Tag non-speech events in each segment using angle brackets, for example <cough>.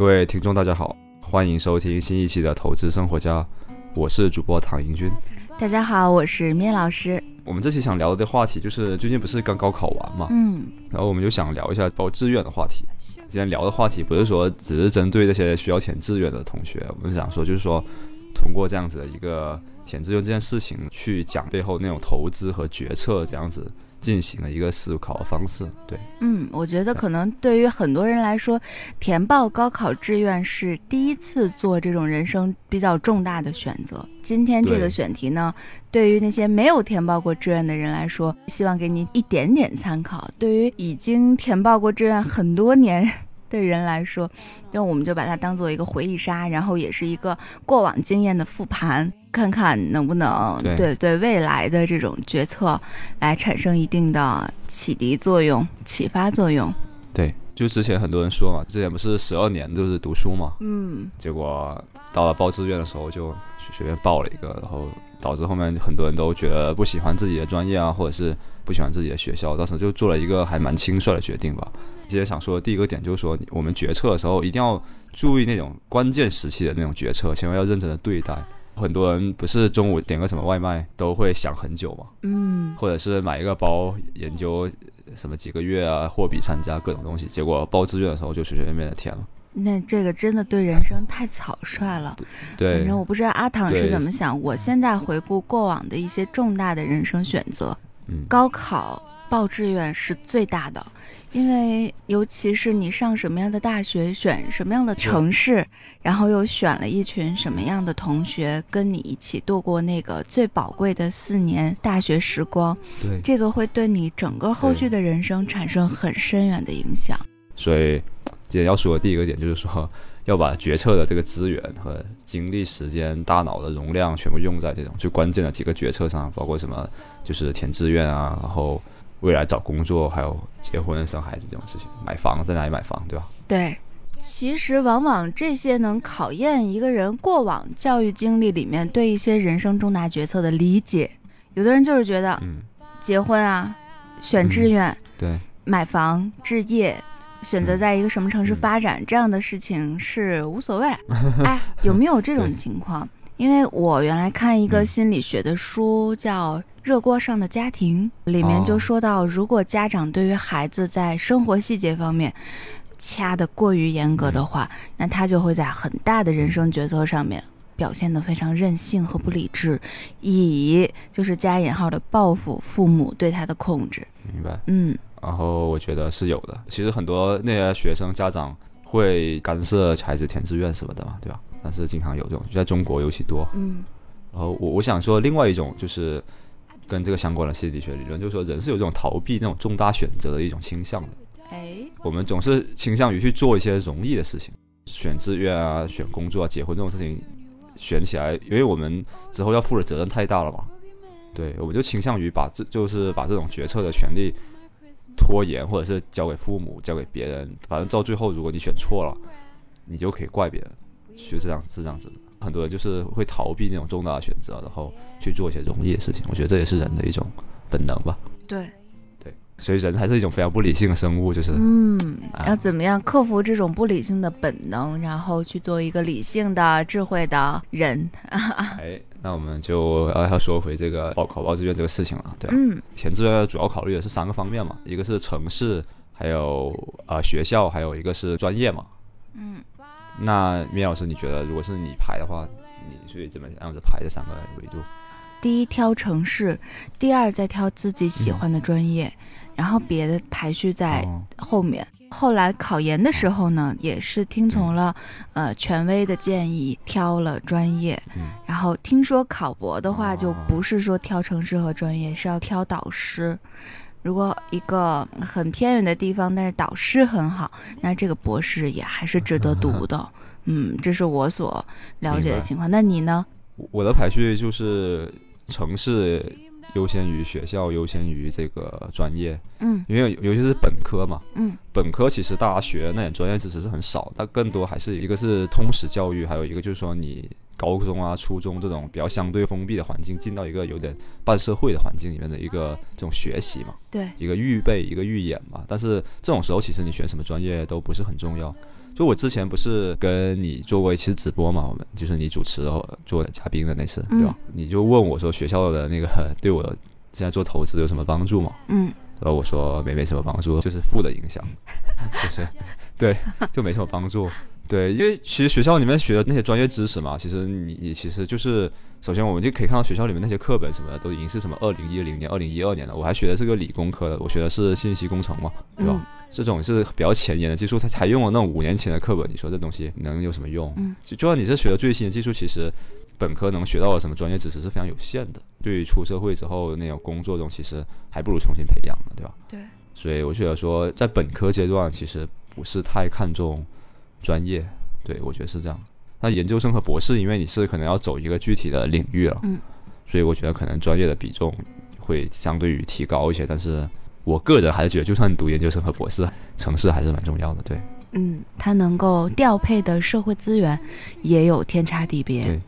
各位听众，大家好，欢迎收听新一期的《投资生活家》，我是主播唐英军。大家好，我是面老师。我们这期想聊的话题就是最近不是刚高考完嘛，嗯，然后我们就想聊一下报志愿的话题。今天聊的话题不是说只是针对那些需要填志愿的同学，我们想说就是说通过这样子的一个填志愿这件事情去讲背后那种投资和决策这样子。进行了一个思考方式，对，嗯，我觉得可能对于很多人来说，填报高考志愿是第一次做这种人生比较重大的选择。今天这个选题呢，对于那些没有填报过志愿的人来说，希望给你一点点参考；对于已经填报过志愿很多年的人来说，那我们就把它当做一个回忆杀，然后也是一个过往经验的复盘。看看能不能对对未来的这种决策来产生一定的启迪作用、启发作用。对，就之前很多人说嘛，之前不是十二年都是读书嘛，嗯，结果到了报志愿的时候就随便报了一个，然后导致后面很多人都觉得不喜欢自己的专业啊，或者是不喜欢自己的学校，当时就做了一个还蛮轻率的决定吧。今天想说的第一个点就是说，我们决策的时候一定要注意那种关键时期的那种决策，千万要认真的对待。很多人不是中午点个什么外卖都会想很久嘛，嗯，或者是买一个包研究什么几个月啊，货比三家各种东西，结果报志愿的时候就随随便便的填了。那这个真的对人生太草率了。对，反正我不知道阿唐是怎么想。我现在回顾过往的一些重大的人生选择，嗯，高考报志愿是最大的。因为，尤其是你上什么样的大学，选什么样的城市，然后又选了一群什么样的同学跟你一起度过那个最宝贵的四年大学时光，对，这个会对你整个后续的人生产生很深远的影响。所以，今天要说的第一个点就是说，要把决策的这个资源和精力、时间、大脑的容量全部用在这种最关键的几个决策上，包括什么，就是填志愿啊，然后。未来找工作，还有结婚、生孩子这种事情，买房在哪里买房，对吧？对，其实往往这些能考验一个人过往教育经历里面对一些人生重大决策的理解。有的人就是觉得，嗯，结婚啊，选志愿，对，买房、置业，选择在一个什么城市发展这样的事情是无所谓。<laughs> 哎，有没有这种情况？因为我原来看一个心理学的书，叫《热锅上的家庭》，里面就说到，如果家长对于孩子在生活细节方面掐得过于严格的话，那他就会在很大的人生决策上面表现得非常任性和不理智，以就是加引号的报复父母对他的控制。明白。嗯。然后我觉得是有的。其实很多那些学生家长会干涉孩子填志愿什么的嘛，对吧？但是经常有这种，就在中国尤其多。嗯，然后我我想说，另外一种就是跟这个相关的心理学理论，就是说人是有这种逃避那种重大选择的一种倾向的。哎，我们总是倾向于去做一些容易的事情，选志愿啊、选工作啊、结婚这种事情，选起来，因为我们之后要负的责任太大了嘛。对，我们就倾向于把这就是把这种决策的权利拖延，或者是交给父母、交给别人。反正到最后，如果你选错了，你就可以怪别人。其实这样，是这样子的。很多人就是会逃避那种重大的选择，然后去做一些容易的事情。我觉得这也是人的一种本能吧。对，对，所以人还是一种非常不理性的生物，就是。嗯，要怎么样克服这种不理性的本能，然后去做一个理性的、智慧的人？<laughs> 哎，那我们就要要说回这个报考报志愿这个事情了，对吧？嗯，填志愿主要考虑的是三个方面嘛，一个是城市，还有啊学校，还有一个是专业嘛。嗯。那米老师，你觉得如果是你排的话，你是怎么样子排这三个维度？第一挑城市，第二再挑自己喜欢的专业，然后别的排序在后面。后来考研的时候呢，也是听从了呃权威的建议，挑了专业。然后听说考博的话，就不是说挑城市和专业，是要挑导师。如果一个很偏远的地方，但是导师很好，那这个博士也还是值得读的。<laughs> 嗯，这是我所了解的情况。那你呢？我的排序就是城市优先于学校，优先于这个专业。嗯，因为尤其是本科嘛。嗯，本科其实大家学那点专业知识是很少，但更多还是一个是通识教育，还有一个就是说你。高中啊、初中这种比较相对封闭的环境，进到一个有点半社会的环境里面的一个这种学习嘛，对，一个预备、一个预演嘛。但是这种时候，其实你选什么专业都不是很重要，就我之前不是跟你做过一期直播嘛？我们就是你主持的做嘉宾的那次，对吧？你就问我说学校的那个 <laughs> 对我现在做投资有什么帮助吗？嗯，然后我说没没什么帮助，就是负的影响，就是 <laughs> 对，<laughs> 就没什么帮助。对，因为其实学校里面学的那些专业知识嘛，其实你你其实就是，首先我们就可以看到学校里面那些课本什么的都已经是什么二零一零年、二零一二年了。我还学的是个理工科的，我学的是信息工程嘛，对吧？这种是比较前沿的技术，它才用了那种五年前的课本，你说这东西能有什么用？嗯，就就算你是学的最新的技术，其实本科能学到的什么专业知识是非常有限的。对于出社会之后那种工作中，其实还不如重新培养呢，对吧？对。所以我觉得说，在本科阶段其实不是太看重专业。对，我觉得是这样。那研究生和博士，因为你是可能要走一个具体的领域了，嗯，所以我觉得可能专业的比重会相对于提高一些。但是我个人还是觉得，就算你读研究生和博士，城市还是蛮重要的。对，嗯，它能够调配的社会资源也有天差地别。对，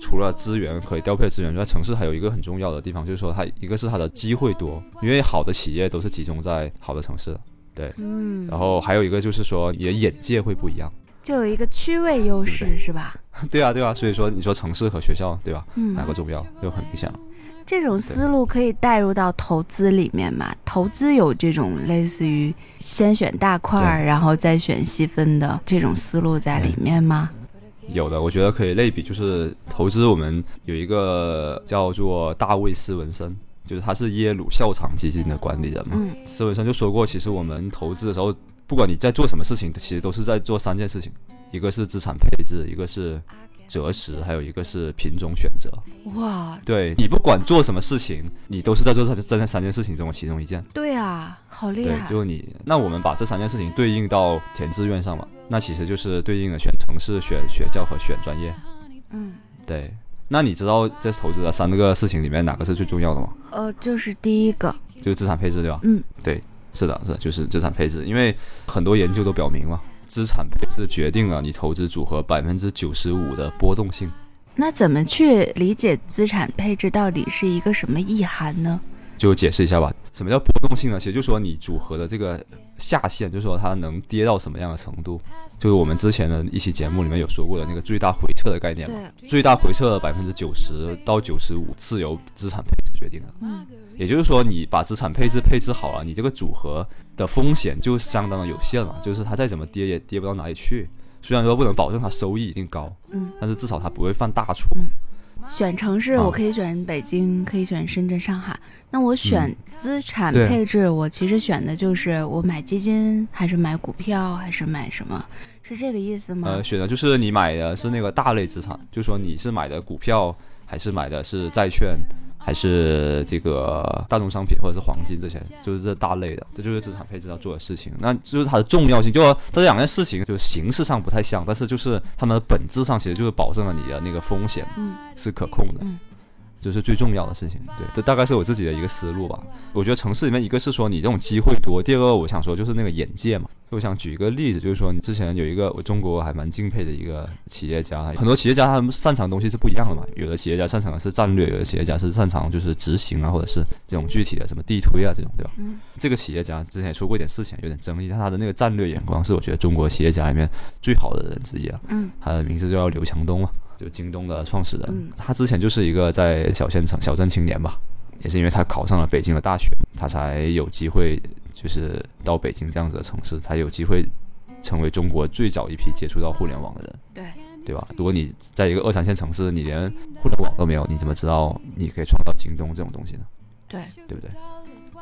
除了资源可以调配资源，在城市还有一个很重要的地方，就是说它一个是它的机会多，因为好的企业都是集中在好的城市。对，嗯，然后还有一个就是说你的眼界会不一样。就有一个区位优势，是吧？<laughs> 对啊，对啊，所以说你说城市和学校，对吧？嗯，哪个重要就很明显了。这种思路可以带入到投资里面嘛？投资有这种类似于先选大块儿，然后再选细分的这种思路在里面吗？有的，我觉得可以类比，就是投资，我们有一个叫做大卫斯文森，就是他是耶鲁校场基金的管理人嘛。嗯，斯文森就说过，其实我们投资的时候。不管你在做什么事情，其实都是在做三件事情，一个是资产配置，一个是择时，还有一个是品种选择。哇，对你不管做什么事情，你都是在做这这三件事情中的其中一件。对啊，好厉害。对，就是你。那我们把这三件事情对应到填志愿上嘛，那其实就是对应的选城市、选学校和选专业。嗯，对。那你知道在投资的三个事情里面哪个是最重要的吗？呃，就是第一个，就是资产配置，对吧？嗯，对。是的，是的就是资产配置，因为很多研究都表明嘛，资产配置决定了你投资组合百分之九十五的波动性。那怎么去理解资产配置到底是一个什么意涵呢？就解释一下吧。什么叫波动性呢？其实就说你组合的这个下限，就是说它能跌到什么样的程度。就是我们之前的一期节目里面有说过的那个最大回撤的概念嘛。最大回撤的百分之九十到九十五是由资产配置决定的。嗯。也就是说，你把资产配置配置好了，你这个组合的风险就相当的有限了。就是它再怎么跌也跌不到哪里去。虽然说不能保证它收益一定高，嗯，但是至少它不会犯大错。嗯。选城市，我可以选北京，可以选深圳、上海。那我选资产配置，我其实选的就是我买基金，还是买股票，还是买什么？是这个意思吗？呃，选的就是你买的是那个大类资产，就说你是买的股票，还是买的是债券？还是这个大宗商品或者是黄金这些，就是这大类的，这就是资产配置要做的事情。那就是它的重要性，就这两件事情，就是形式上不太像，但是就是它们的本质上其实就是保证了你的那个风险是可控的。这是最重要的事情，对，这大概是我自己的一个思路吧。我觉得城市里面，一个是说你这种机会多，第二个我想说就是那个眼界嘛。我想举一个例子，就是说你之前有一个我中国还蛮敬佩的一个企业家，很多企业家他们擅长的东西是不一样的嘛。有的企业家擅长的是战略，有的企业家是擅长就是执行啊，或者是这种具体的什么地推啊这种，对吧？嗯。这个企业家之前也说过一点事情，有点争议，但他的那个战略眼光是我觉得中国企业家里面最好的人之一啊。嗯。他的名字叫刘强东嘛。就京东的创始人，他之前就是一个在小县城、小镇青年吧，也是因为他考上了北京的大学，他才有机会就是到北京这样子的城市，才有机会成为中国最早一批接触到互联网的人。对，对吧？如果你在一个二三线城市，你连互联网都没有，你怎么知道你可以创造京东这种东西呢？对，对不对？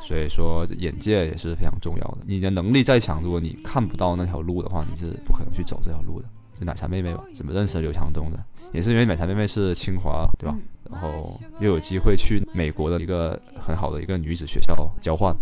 所以说眼界也是非常重要的。你的能力再强，如果你看不到那条路的话，你是不可能去走这条路的。就奶茶妹妹吧，怎么认识刘强东的？也是因为奶茶妹妹是清华，对吧？然后又有机会去美国的一个很好的一个女子学校交换，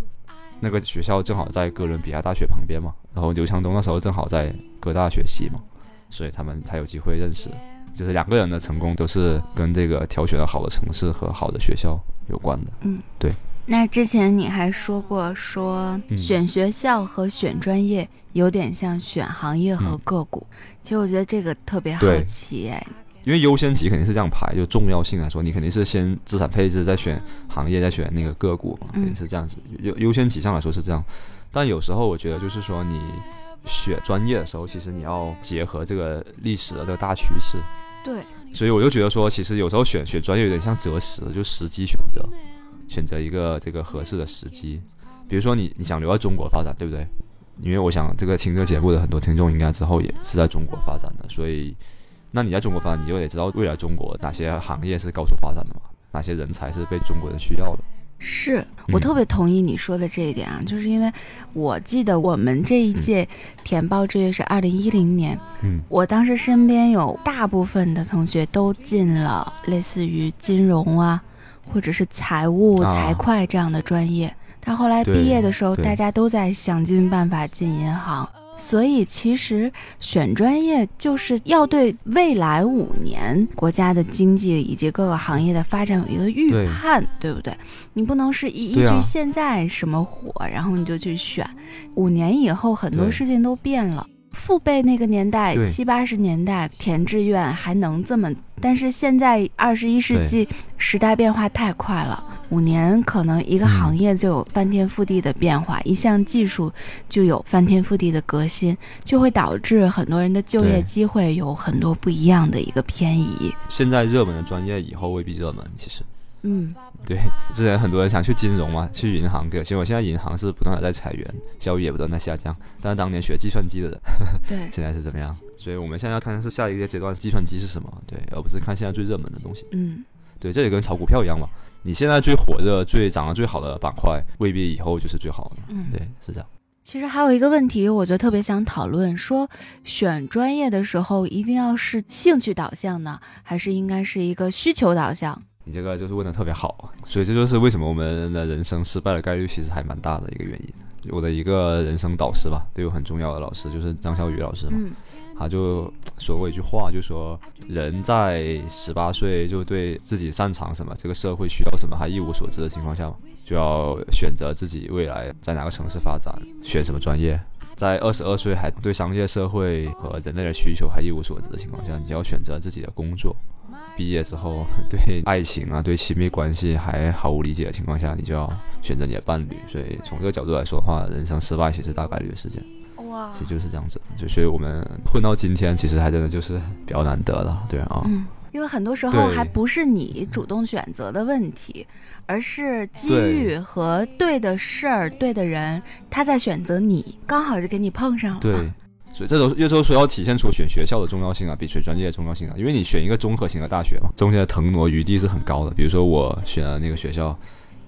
那个学校正好在哥伦比亚大学旁边嘛。然后刘强东那时候正好在哥大学习嘛，所以他们才有机会认识。就是两个人的成功都是跟这个挑选了好的城市和好的学校有关的。嗯，对。那之前你还说过，说选学校和选专业有点像选行业和个股。其实我觉得这个特别好奇哎，因为优先级肯定是这样排，就重要性来说，你肯定是先资产配置，再选行业，再选那个个股嘛，肯定是这样子。优优先级上来说是这样，但有时候我觉得就是说你选专业的时候，其实你要结合这个历史的这个大趋势。对。所以我就觉得说，其实有时候选选专业有点像择时，就时机选择，选择一个这个合适的时机。比如说你你想留在中国发展，对不对？因为我想这个听这个节目的很多听众应该之后也是在中国发展的，所以那你在中国发展，你就得知道未来中国哪些行业是高速发展的嘛，哪些人才是被中国人需要的。是我特别同意你说的这一点啊，就是因为我记得我们这一届填报志愿是二零一零年，嗯，我当时身边有大部分的同学都进了类似于金融啊，或者是财务、财会这样的专业，但后来毕业的时候，大家都在想尽办法进银行。所以，其实选专业就是要对未来五年国家的经济以及各个行业的发展有一个预判，对不对？你不能是依依据现在什么火，然后你就去选。五年以后，很多事情都变了。父辈那个年代，七八十年代填志愿还能这么，但是现在二十一世纪时代变化太快了，五年可能一个行业就有翻天覆地的变化，一项技术就有翻天覆地的革新，就会导致很多人的就业机会有很多不一样的一个偏移。现在热门的专业以后未必热门，其实。嗯，对，之前很多人想去金融嘛，去银行，结果现在银行是不断的在裁员，效率也不断在下降。但是当年学计算机的人，对，<laughs> 现在是怎么样？所以我们现在要看的是下一个阶段计算机是什么，对，而不是看现在最热门的东西。嗯，对，这也跟炒股票一样嘛，你现在最火热、最涨得最好的板块，未必以后就是最好的。嗯，对，是这样。其实还有一个问题，我就特别想讨论，说选专业的时候一定要是兴趣导向呢，还是应该是一个需求导向？你这个就是问的特别好，所以这就是为什么我们的人生失败的概率其实还蛮大的一个原因。我的一个人生导师吧，对我很重要的老师就是张小雨老师嘛，他就说过一句话，就说人在十八岁就对自己擅长什么、这个社会需要什么还一无所知的情况下，就要选择自己未来在哪个城市发展，选什么专业。在二十二岁还对商业社会和人类的需求还一无所知的情况下，你要选择自己的工作。毕业之后，<laughs> 对爱情啊，对亲密关系还毫无理解的情况下，你就要选择你的伴侣。所以从这个角度来说的话，人生失败其实大概率的事件。哇，其实就是这样子。就所以我们混到今天，其实还真的就是比较难得了，对啊。嗯，因为很多时候还不是你主动选择的问题，而是机遇和对的事儿、对的人，他在选择你，刚好就给你碰上了。对。所以这都有时候说要体现出选学校的重要性啊，比选专业的重要性啊。因为你选一个综合型的大学嘛，中间的腾挪余地是很高的。比如说我选了那个学校，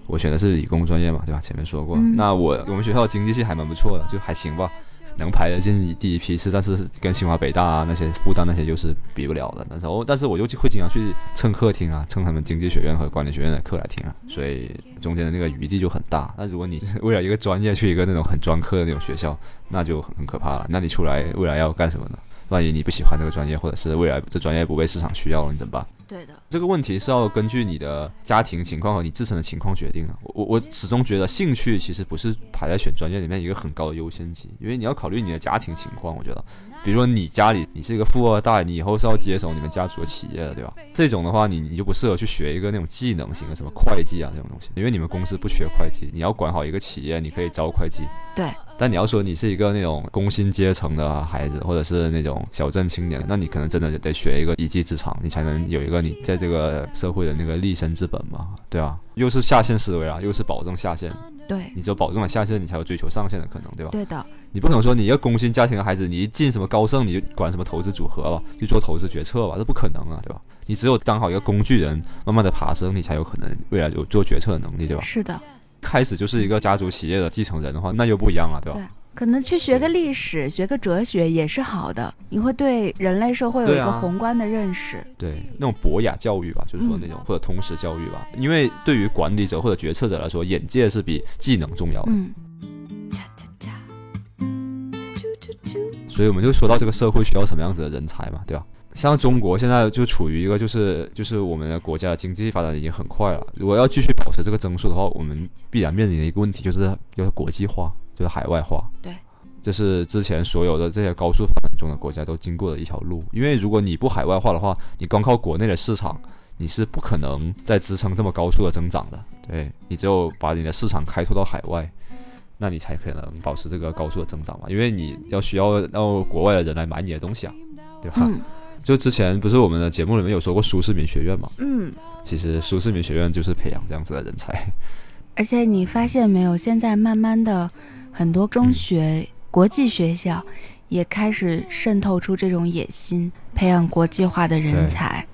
我选的是理工专业嘛，对吧？前面说过，那我我们学校经济系还蛮不错的，就还行吧。能排得进第一批次，但是跟清华北大啊那些复旦那些就是比不了的。那时候但是我就会经常去蹭课听啊，蹭他们经济学院和管理学院的课来听啊，所以中间的那个余地就很大。那如果你为了一个专业去一个那种很专科的那种学校，那就很很可怕了。那你出来未来要干什么呢？万一你不喜欢这个专业，或者是未来这专业不被市场需要了，你怎么办？对的，这个问题是要根据你的家庭情况和你自身的情况决定的。我我始终觉得兴趣其实不是排在选专业里面一个很高的优先级，因为你要考虑你的家庭情况。我觉得，比如说你家里你是一个富二代，你以后是要接手你们家族的企业的，对吧？这种的话，你你就不适合去学一个那种技能型的什么会计啊这种东西，因为你们公司不缺会计，你要管好一个企业，你可以招会计。对。但你要说你是一个那种工薪阶层的孩子，或者是那种小镇青年，那你可能真的得学一个一技之长，你才能有一个你在这个社会的那个立身之本嘛，对吧？又是下线思维啊，又是保证下线。对，你只有保证了下线，你才有追求上线的可能，对吧？对的。你不可能说你一个工薪家庭的孩子，你一进什么高盛，你就管什么投资组合吧，去做投资决策吧，这不可能啊，对吧？你只有当好一个工具人，慢慢的爬升，你才有可能未来有做决策的能力，对吧？是的。开始就是一个家族企业的继承人的话，那又不一样了，对吧？对。可能去学个历史，学个哲学也是好的，你会对人类社会有一个宏观的认识。对，那种博雅教育吧，就是说那种或者通识教育吧，因为对于管理者或者决策者来说，眼界是比技能重要的。嗯。所以我们就说到这个社会需要什么样子的人才嘛，对吧？像中国现在就处于一个就是就是我们的国家经济发展已经很快了，如果要继续保持这个增速的话，我们必然面临的一个问题就是要国际化。就是海外化，对，这是之前所有的这些高速发展中的国家都经过的一条路。因为如果你不海外化的话，你光靠国内的市场，你是不可能再支撑这么高速的增长的。对你只有把你的市场开拓到海外，那你才可能保持这个高速的增长嘛。因为你要需要让国外的人来买你的东西啊，对吧？就之前不是我们的节目里面有说过苏世民学院嘛？嗯，其实苏世民学院就是培养这样子的人才。而且你发现没有，现在慢慢的很多中学、国际学校也开始渗透出这种野心，培养国际化的人才。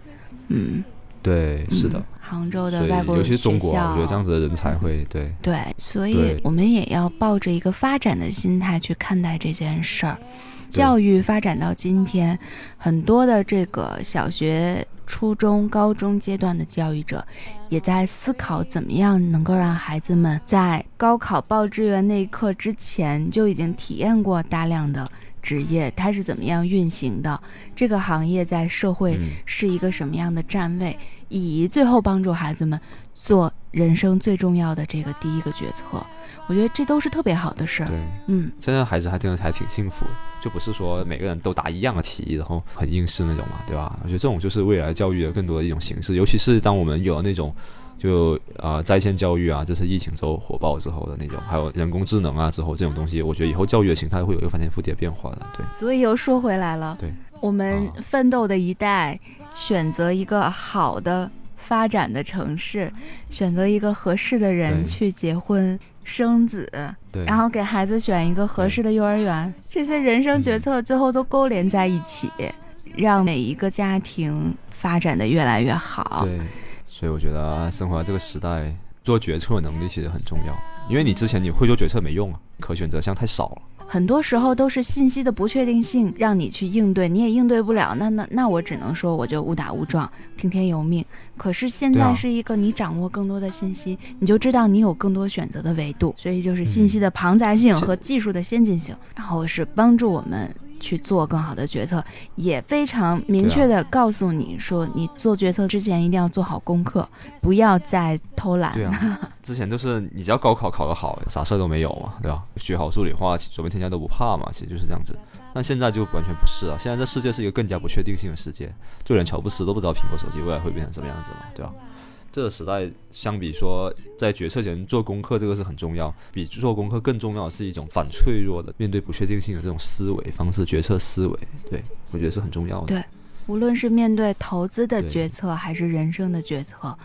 嗯，对，是的。杭州的外国尤其是中国，我觉得这样子的人才会对对，所以我们也要抱着一个发展的心态去看待这件事儿。教育发展到今天，很多的这个小学、初中、高中阶段的教育者，也在思考怎么样能够让孩子们在高考报志愿那一刻之前就已经体验过大量的职业，它是怎么样运行的，这个行业在社会是一个什么样的站位。以最后帮助孩子们做人生最重要的这个第一个决策，我觉得这都是特别好的事儿。对，嗯，现在孩子还真的还挺幸福的，就不是说每个人都答一样的题，然后很应试那种嘛，对吧？我觉得这种就是未来教育的更多的一种形式，尤其是当我们有了那种就啊在线教育啊，这是疫情之后火爆之后的那种，还有人工智能啊之后这种东西，我觉得以后教育的形态会有一个翻天覆地的变化的。对，所以又说回来了，对，我们奋斗的一代。选择一个好的发展的城市，选择一个合适的人去结婚生子，对然后给孩子选一个合适的幼儿园，这些人生决策最后都勾连在一起，让每一个家庭发展的越来越好。对，所以我觉得生活在这个时代，做决策能力其实很重要，因为你之前你会做决策没用啊，可选择项太少了。很多时候都是信息的不确定性让你去应对，你也应对不了。那那那我只能说我就误打误撞，听天由命。可是现在是一个你掌握更多的信息，你就知道你有更多选择的维度。所以就是信息的庞杂性和技术的先进性，然后是帮助我们。去做更好的决策，也非常明确的告诉你说，你做决策之前一定要做好功课，不要再偷懒。对啊，<laughs> 之前都是你只要高考考得好，啥事儿都没有嘛，对吧？学好数理化，说明天下都不怕嘛，其实就是这样子。但现在就完全不是了，现在这世界是一个更加不确定性的世界，就连乔布斯都不知道苹果手机未来会变成什么样子嘛，对吧？这个时代相比说，在决策前做功课，这个是很重要。比做功课更重要的是一种反脆弱的面对不确定性的这种思维方式、决策思维。对我觉得是很重要的。对，无论是面对投资的决策，还是人生的决策，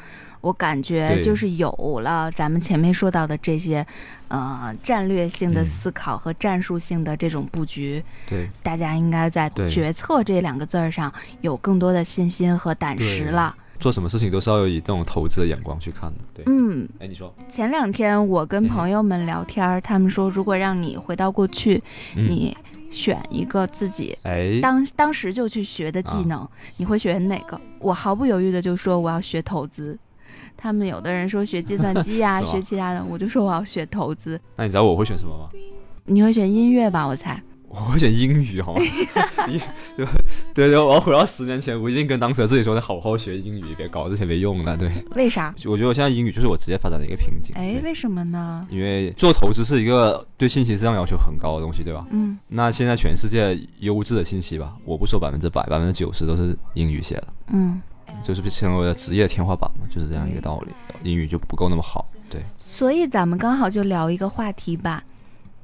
我感觉就是有了咱们前面说到的这些，呃，战略性的思考和战术性的这种布局。对，大家应该在决策这两个字儿上有更多的信心和胆识了。做什么事情都是要以这种投资的眼光去看的，对。嗯，哎，你说，前两天我跟朋友们聊天，他们说，如果让你回到过去，你选一个自己当当时就去学的技能，你会选哪个？我毫不犹豫的就说我要学投资。他们有的人说学计算机呀，<laughs> 学其他的，我就说我要学投资。那你知道我会选什么吗？你会选音乐吧？我猜。我会选英语，好吗？<laughs> 一对对对，我要回到十年前，我一定跟当时的自己说：“的好好学英语，别搞这些没用的。”对，为啥？我觉得我现在英语就是我职业发展的一个瓶颈。哎，为什么呢？因为做投资是一个对信息质量要求很高的东西，对吧？嗯。那现在全世界优质的信息吧，我不说百分之百，百分之九十都是英语写的。嗯。就是成为了职业天花板嘛，就是这样一个道理。英语就不够那么好，对。所以咱们刚好就聊一个话题吧。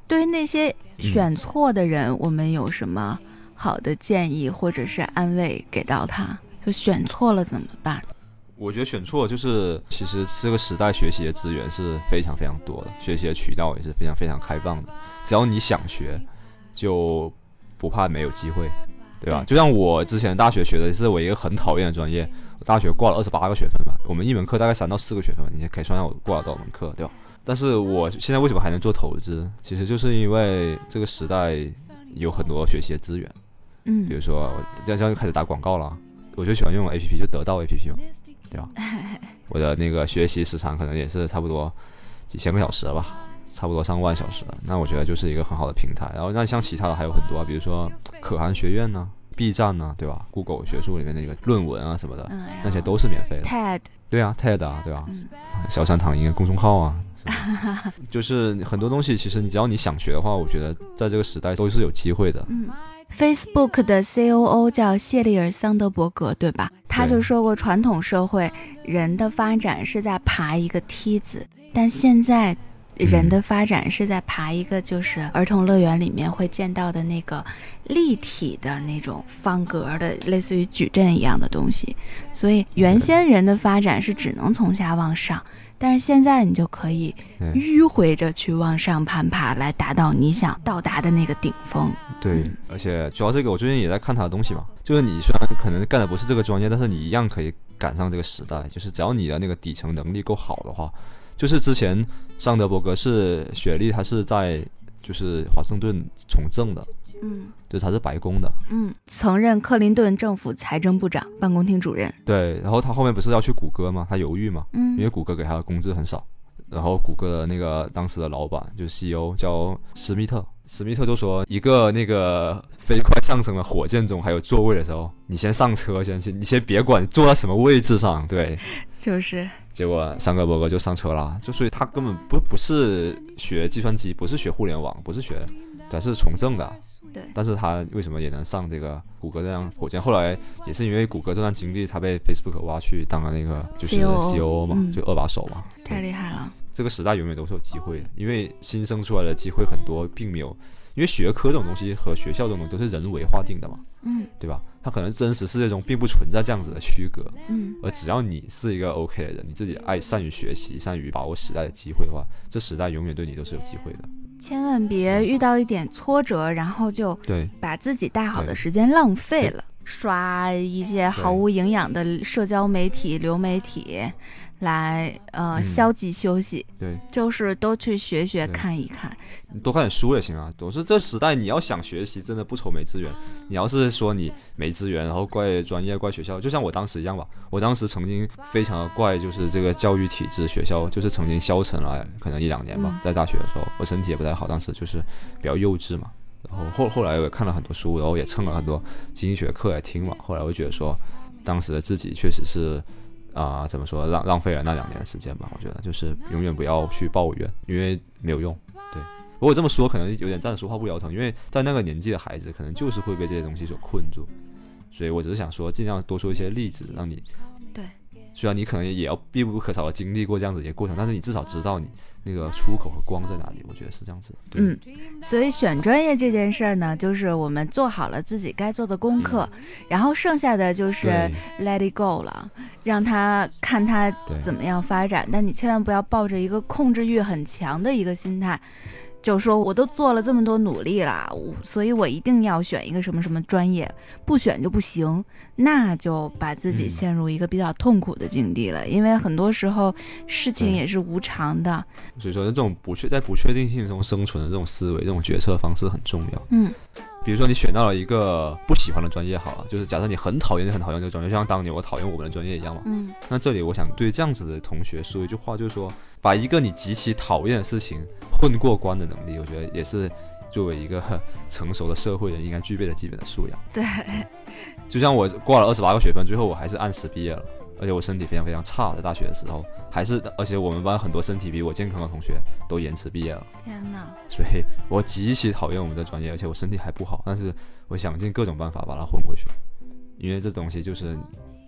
对于那些选错的人，我们有什么好的建议或者是安慰给到他？就选错了怎么办？我觉得选错就是，其实这个时代学习的资源是非常非常多的，学习的渠道也是非常非常开放的。只要你想学，就不怕没有机会，对吧？就像我之前大学学的是我一个很讨厌的专业，我大学挂了二十八个学分吧，我们一门课大概三到四个学分，你可以算下我挂了多少门课，对吧？但是我现在为什么还能做投资？其实就是因为这个时代有很多学习的资源，嗯，比如说我这样就开始打广告了，我就喜欢用 A P P，就得到 A P P 嘛，对吧？<laughs> 我的那个学习时长可能也是差不多几千个小时吧，差不多上万小时了。那我觉得就是一个很好的平台。然后那像其他的还有很多，比如说可汗学院呢。B 站呢，对吧？Google 学术里面那个论文啊什么的，那些都是免费的。TED 对啊，TED 啊，对吧？小山躺赢公众号啊，<laughs> 就是很多东西，其实你只要你想学的话，我觉得在这个时代都是有机会的。嗯，Facebook 的 COO 叫谢利尔·桑德伯格，对吧？他就说过，传统社会人的发展是在爬一个梯子，但现在人的发展是在爬一个就是儿童乐园里面会见到的那个立体的那种方格的，类似于矩阵一样的东西。所以原先人的发展是只能从下往上，但是现在你就可以迂回着去往上攀爬，来达到你想到达的那个顶峰。对，而且主要这个我最近也在看他的东西嘛，就是你虽然可能干的不是这个专业，但是你一样可以赶上这个时代，就是只要你的那个底层能力够好的话。就是之前桑德伯格是雪莉，他是在就是华盛顿从政的，嗯，就是他是白宫的，嗯，曾任克林顿政府财政部长办公厅主任。对，然后他后面不是要去谷歌吗？他犹豫嘛，嗯，因为谷歌给他的工资很少。然后谷歌的那个当时的老板就是 CEO 叫史密特，史密特就说一个那个飞快上升的火箭中还有座位的时候，你先上车先去，你先别管坐在什么位置上，对，就是。结果桑格伯格就上车了，就所以他根本不不是学计算机，不是学互联网，不是学，他是从政的。对。但是他为什么也能上这个谷歌这样火箭？后来也是因为谷歌这段经历，他被 Facebook 挖去当了那个就是 COO 嘛，就二把手嘛。太厉害了。这个时代永远都是有机会的，因为新生出来的机会很多，并没有。因为学科这种东西和学校这种东西都是人为划定的嘛，嗯，对吧？它可能真实世界中并不存在这样子的区隔，嗯，而只要你是一个 OK 的人，你自己爱善于学习，善于把握时代的机会的话，这时代永远对你都是有机会的。千万别遇到一点挫折，然后就对。把自己大好的时间浪费了，刷一些毫无营养的社交媒体、流媒体。来，呃，消极休息，对，就是多去学学，看一看，多看点书也行啊。总是这时代，你要想学习，真的不愁没资源。你要是说你没资源，然后怪专业、怪学校，就像我当时一样吧。我当时曾经非常的怪，就是这个教育体制、学校，就是曾经消沉了，可能一两年吧。在大学的时候，我身体也不太好，当时就是比较幼稚嘛。然后后后来我也看了很多书，然后也蹭了很多经济学课来听嘛。后来我觉得说，当时的自己确实是。啊，怎么说浪浪费了那两年的时间吧？我觉得就是永远不要去抱怨，因为没有用。对，如果这么说可能有点站着说话不腰疼，因为在那个年纪的孩子，可能就是会被这些东西所困住。所以我只是想说，尽量多说一些例子，让你。虽然你可能也要必不可少的经历过这样子一个过程，但是你至少知道你那个出口和光在哪里。我觉得是这样子。嗯，所以选专业这件事儿呢，就是我们做好了自己该做的功课，然后剩下的就是 let it go 了，让他看他怎么样发展。但你千万不要抱着一个控制欲很强的一个心态。就说我都做了这么多努力了，所以我一定要选一个什么什么专业，不选就不行，那就把自己陷入一个比较痛苦的境地了。因为很多时候事情也是无常的，所以说这种不确在不确定性中生存的这种思维、这种决策方式很重要。嗯。比如说你选到了一个不喜欢的专业，好了，就是假设你很讨厌、很讨厌这个专业，就像当年我讨厌我们的专业一样嘛。嗯。那这里我想对这样子的同学说一句话，就是说，把一个你极其讨厌的事情混过关的能力，我觉得也是作为一个成熟的社会人应该具备的基本的素养。对。就像我挂了二十八个学分，最后我还是按时毕业了，而且我身体非常非常差，在大学的时候。还是，而且我们班很多身体比我健康的同学都延迟毕业了。天哪！所以我极其讨厌我们的专业，而且我身体还不好。但是我想尽各种办法把它混过去，因为这东西就是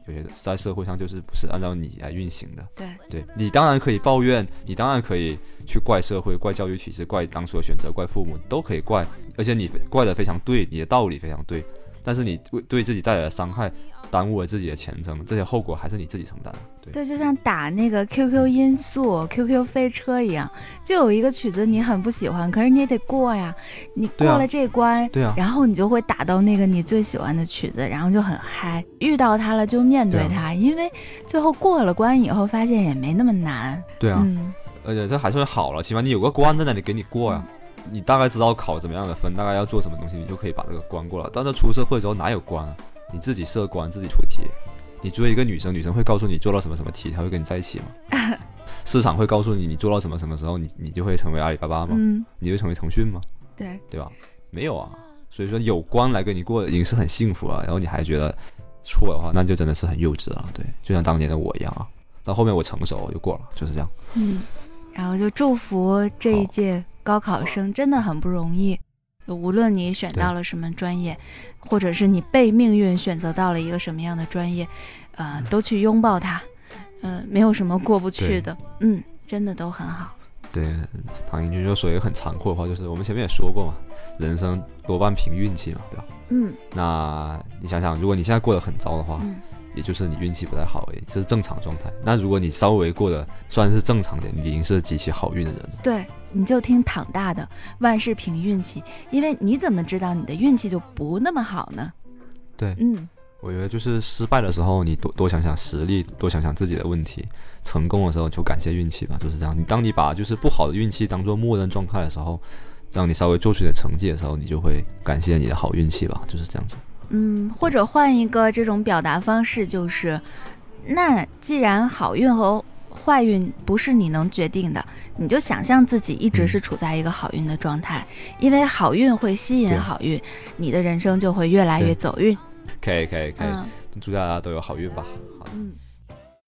有些在社会上就是不是按照你来运行的。对，对你当然可以抱怨，你当然可以去怪社会、怪教育体制、怪当初的选择、怪父母，都可以怪。而且你怪的非常对，你的道理非常对。但是你为对自己带来的伤害，耽误了自己的前程，这些后果还是你自己承担。对，就像打那个 QQ 音速、QQ 飞车一样，就有一个曲子你很不喜欢，可是你也得过呀。你过了这关，对啊，然后你就会打到那个你最喜欢的曲子，然后就很嗨。遇到它了就面对它，因为最后过了关以后，发现也没那么难。对啊，嗯，而且这还算好了，起码你有个关在那里给你过呀。你大概知道考怎么样的分，大概要做什么东西，你就可以把这个关过了。但是出社会之后哪有关啊？你自己设关，自己出题。你追一个女生，女生会告诉你做到什么什么题，她会跟你在一起吗？<laughs> 市场会告诉你你做到什么什么时候，你你就会成为阿里巴巴吗？嗯，你会成为腾讯吗？对，对吧？没有啊。所以说有关来跟你过已经是很幸福了，然后你还觉得错的话，那就真的是很幼稚了。对，就像当年的我一样啊。到后面我成熟就过了，就是这样。嗯，然后就祝福这一届。高考生真的很不容易，无论你选到了什么专业，或者是你被命运选择到了一个什么样的专业，呃，都去拥抱它，呃，没有什么过不去的，嗯，真的都很好。对，唐英军就说一个很残酷的话，就是我们前面也说过嘛，人生多半凭运气嘛，对吧？嗯，那你想想，如果你现在过得很糟的话，嗯也就是你运气不太好而已，这是正常状态。那如果你稍微过得算是正常点，你已经是极其好运的人了。对，你就听躺大的，万事凭运气，因为你怎么知道你的运气就不那么好呢？对嗯我觉得就是失败的时候，你多多想想实力，多想想自己的问题；成功的时候就感谢运气吧，就是这样。你当你把就是不好的运气当做默认状态的时候，让你稍微做出点成绩的时候，你就会感谢你的好运气吧，就是这样子。嗯，或者换一个这种表达方式，就是，那既然好运和坏运不是你能决定的，你就想象自己一直嗯。是处在一个好运的状态，因为好运会吸引好运，你的人生就会越来越走运。可以，可以，可以，嗯。祝大家都有好运吧。嗯。